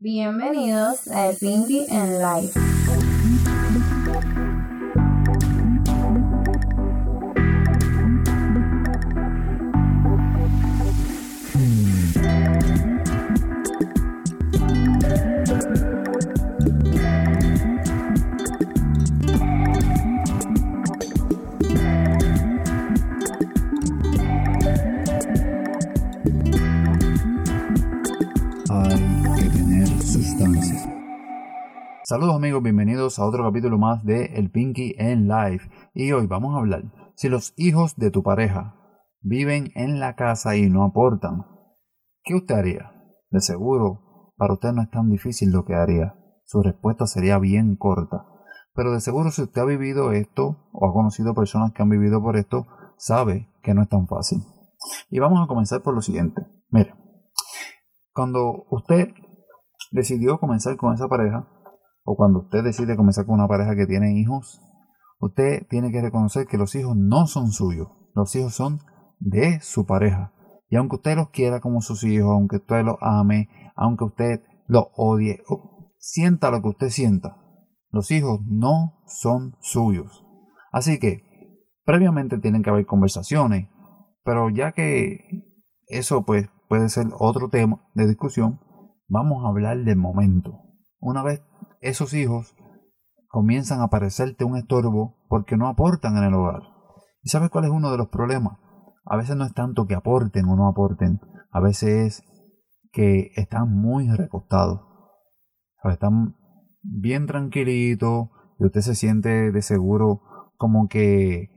Bienvenidos a Pinky and Life. Saludos amigos, bienvenidos a otro capítulo más de El Pinky en Life. Y hoy vamos a hablar si los hijos de tu pareja viven en la casa y no aportan. ¿Qué usted haría? De seguro, para usted no es tan difícil lo que haría. Su respuesta sería bien corta. Pero de seguro si usted ha vivido esto o ha conocido personas que han vivido por esto, sabe que no es tan fácil. Y vamos a comenzar por lo siguiente. Mire, cuando usted decidió comenzar con esa pareja, o cuando usted decide comenzar con una pareja que tiene hijos, usted tiene que reconocer que los hijos no son suyos, los hijos son de su pareja. Y aunque usted los quiera como sus hijos, aunque usted los ame, aunque usted los odie, sienta lo que usted sienta, los hijos no son suyos. Así que, previamente tienen que haber conversaciones, pero ya que eso pues puede ser otro tema de discusión, vamos a hablar del momento. Una vez esos hijos comienzan a parecerte un estorbo porque no aportan en el hogar. ¿Y sabes cuál es uno de los problemas? A veces no es tanto que aporten o no aporten, a veces es que están muy recostados. Están bien tranquilitos y usted se siente de seguro como que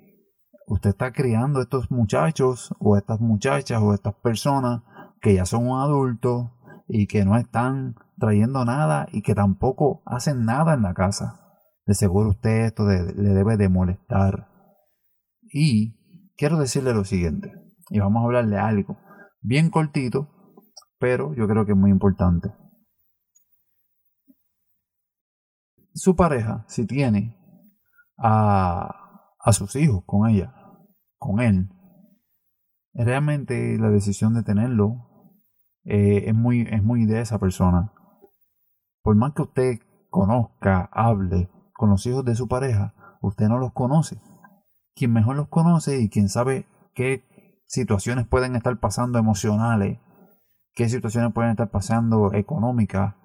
usted está criando a estos muchachos o estas muchachas o estas personas que ya son un adulto y que no están trayendo nada y que tampoco hacen nada en la casa. De seguro usted esto le debe de molestar. Y quiero decirle lo siguiente, y vamos a hablarle algo bien cortito, pero yo creo que es muy importante. Su pareja, si tiene a, a sus hijos con ella, con él, realmente la decisión de tenerlo eh, es, muy, es muy de esa persona. Por más que usted conozca, hable con los hijos de su pareja, usted no los conoce. Quien mejor los conoce y quien sabe qué situaciones pueden estar pasando emocionales, qué situaciones pueden estar pasando económicas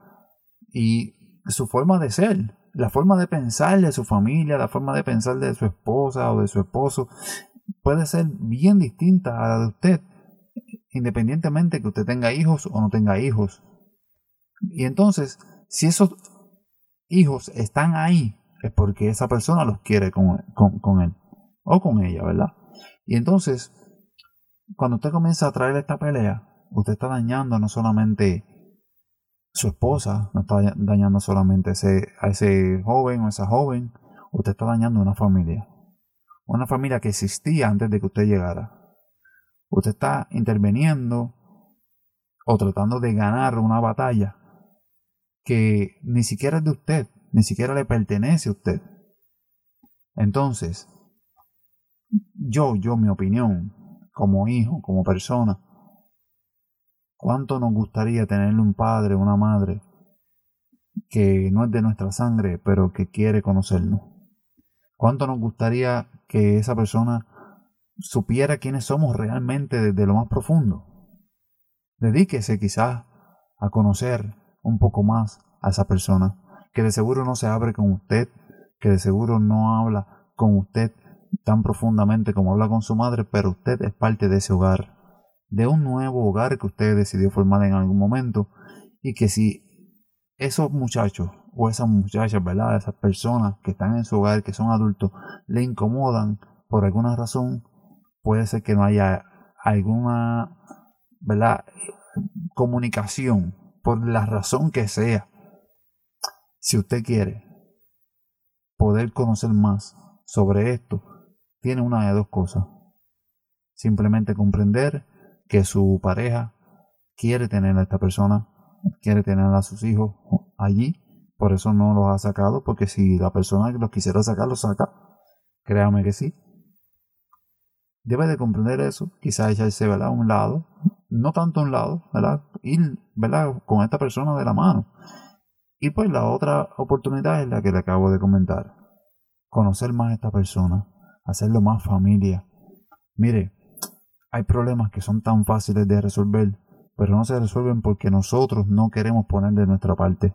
y su forma de ser, la forma de pensar de su familia, la forma de pensar de su esposa o de su esposo, puede ser bien distinta a la de usted independientemente que usted tenga hijos o no tenga hijos. Y entonces, si esos hijos están ahí, es porque esa persona los quiere con, con, él o con ella, ¿verdad? Y entonces, cuando usted comienza a traer esta pelea, usted está dañando no solamente su esposa, no está dañando solamente a ese joven o esa joven, usted está dañando una familia. Una familia que existía antes de que usted llegara usted está interviniendo o tratando de ganar una batalla que ni siquiera es de usted, ni siquiera le pertenece a usted. Entonces, yo, yo, mi opinión, como hijo, como persona, ¿cuánto nos gustaría tenerle un padre, una madre que no es de nuestra sangre, pero que quiere conocernos? ¿Cuánto nos gustaría que esa persona supiera quiénes somos realmente desde lo más profundo. Dedíquese quizás a conocer un poco más a esa persona, que de seguro no se abre con usted, que de seguro no habla con usted tan profundamente como habla con su madre, pero usted es parte de ese hogar, de un nuevo hogar que usted decidió formar en algún momento, y que si esos muchachos o esas muchachas, ¿verdad? Esas personas que están en su hogar, que son adultos, le incomodan por alguna razón, puede ser que no haya alguna ¿verdad? comunicación por la razón que sea. Si usted quiere poder conocer más sobre esto, tiene una de dos cosas. Simplemente comprender que su pareja quiere tener a esta persona, quiere tener a sus hijos allí, por eso no los ha sacado, porque si la persona que los quisiera sacar los saca, créame que sí, debe de comprender eso, quizás echarse a un lado, no tanto a un lado, ¿verdad? Ir, ¿verdad? Con esta persona de la mano. Y pues la otra oportunidad es la que le acabo de comentar. Conocer más a esta persona, hacerlo más familia. Mire, hay problemas que son tan fáciles de resolver, pero no se resuelven porque nosotros no queremos poner de nuestra parte.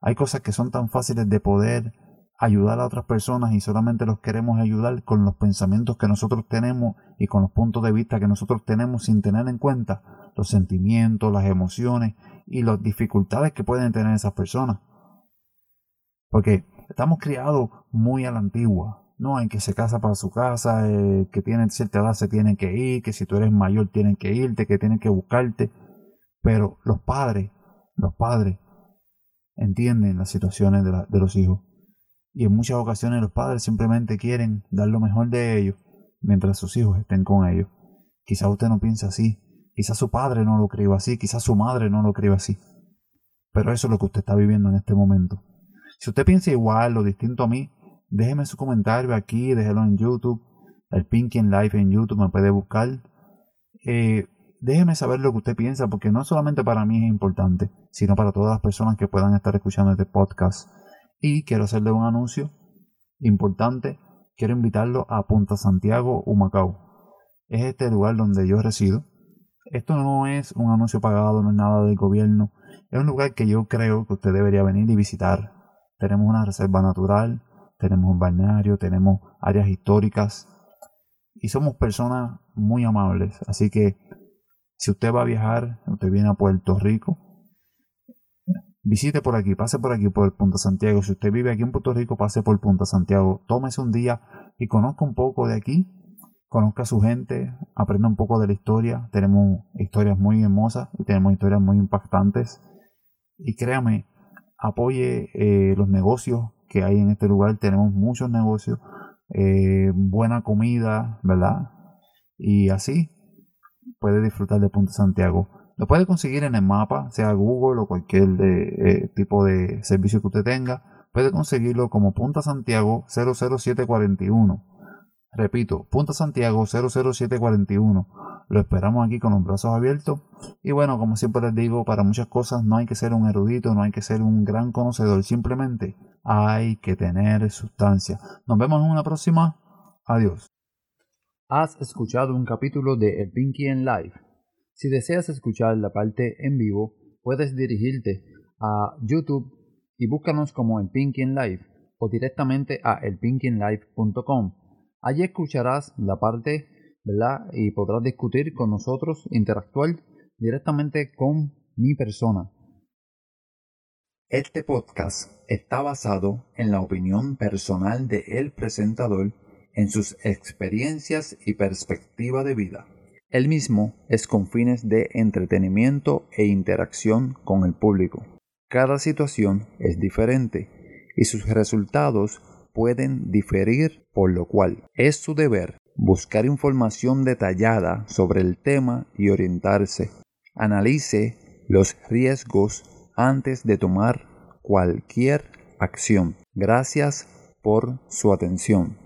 Hay cosas que son tan fáciles de poder ayudar a otras personas y solamente los queremos ayudar con los pensamientos que nosotros tenemos y con los puntos de vista que nosotros tenemos sin tener en cuenta los sentimientos, las emociones y las dificultades que pueden tener esas personas. Porque estamos criados muy a la antigua. No, en que se casa para su casa, eh, que tienen cierta edad se tienen que ir, que si tú eres mayor tienen que irte, que tienen que buscarte. Pero los padres, los padres entienden las situaciones de los hijos y en muchas ocasiones los padres simplemente quieren dar lo mejor de ellos mientras sus hijos estén con ellos. Quizás usted no piensa así, quizás su padre no lo crió así, quizás su madre no lo crió así. Pero eso es lo que usted está viviendo en este momento. Si usted piensa igual o distinto a mí, déjeme su comentario aquí, déjelo en YouTube. El Pinky en Life en YouTube me puede buscar. Eh, déjeme saber lo que usted piensa, porque no solamente para mí es importante, sino para todas las personas que puedan estar escuchando este podcast. Y quiero hacerle un anuncio importante. Quiero invitarlo a Punta Santiago, Humacao. Es este lugar donde yo resido. Esto no es un anuncio pagado, no es nada del gobierno. Es un lugar que yo creo que usted debería venir y visitar. Tenemos una reserva natural, tenemos un balneario, tenemos áreas históricas y somos personas muy amables. Así que si usted va a viajar, usted viene a Puerto Rico, visite por aquí, pase por aquí por Punta Santiago. Si usted vive aquí en Puerto Rico, pase por Punta Santiago. Tómese un día y conozca un poco de aquí, conozca a su gente, aprenda un poco de la historia. Tenemos historias muy hermosas y tenemos historias muy impactantes. Y créame, apoye eh, los negocios que hay en este lugar. Tenemos muchos negocios, eh, buena comida, ¿verdad? Y así puede disfrutar de Punta Santiago. Lo puede conseguir en el mapa, sea Google o cualquier eh, tipo de servicio que usted tenga. Puede conseguirlo como Punta Santiago 00741. Repito, Punta Santiago 00741. Lo esperamos aquí con los brazos abiertos. Y bueno, como siempre les digo, para muchas cosas no hay que ser un erudito, no hay que ser un gran conocedor. Simplemente hay que tener sustancia. Nos vemos en una próxima. Adiós. Has escuchado un capítulo de El Pinky en Live si deseas escuchar la parte en vivo, puedes dirigirte a YouTube y búscanos como el Pinkin Live o directamente a elpinkinlive.com. Allí escucharás la parte, ¿verdad? Y podrás discutir con nosotros, interactuar directamente con mi persona. Este podcast está basado en la opinión personal de el presentador en sus experiencias y perspectiva de vida. El mismo es con fines de entretenimiento e interacción con el público. Cada situación es diferente y sus resultados pueden diferir, por lo cual es su deber buscar información detallada sobre el tema y orientarse. Analice los riesgos antes de tomar cualquier acción. Gracias por su atención.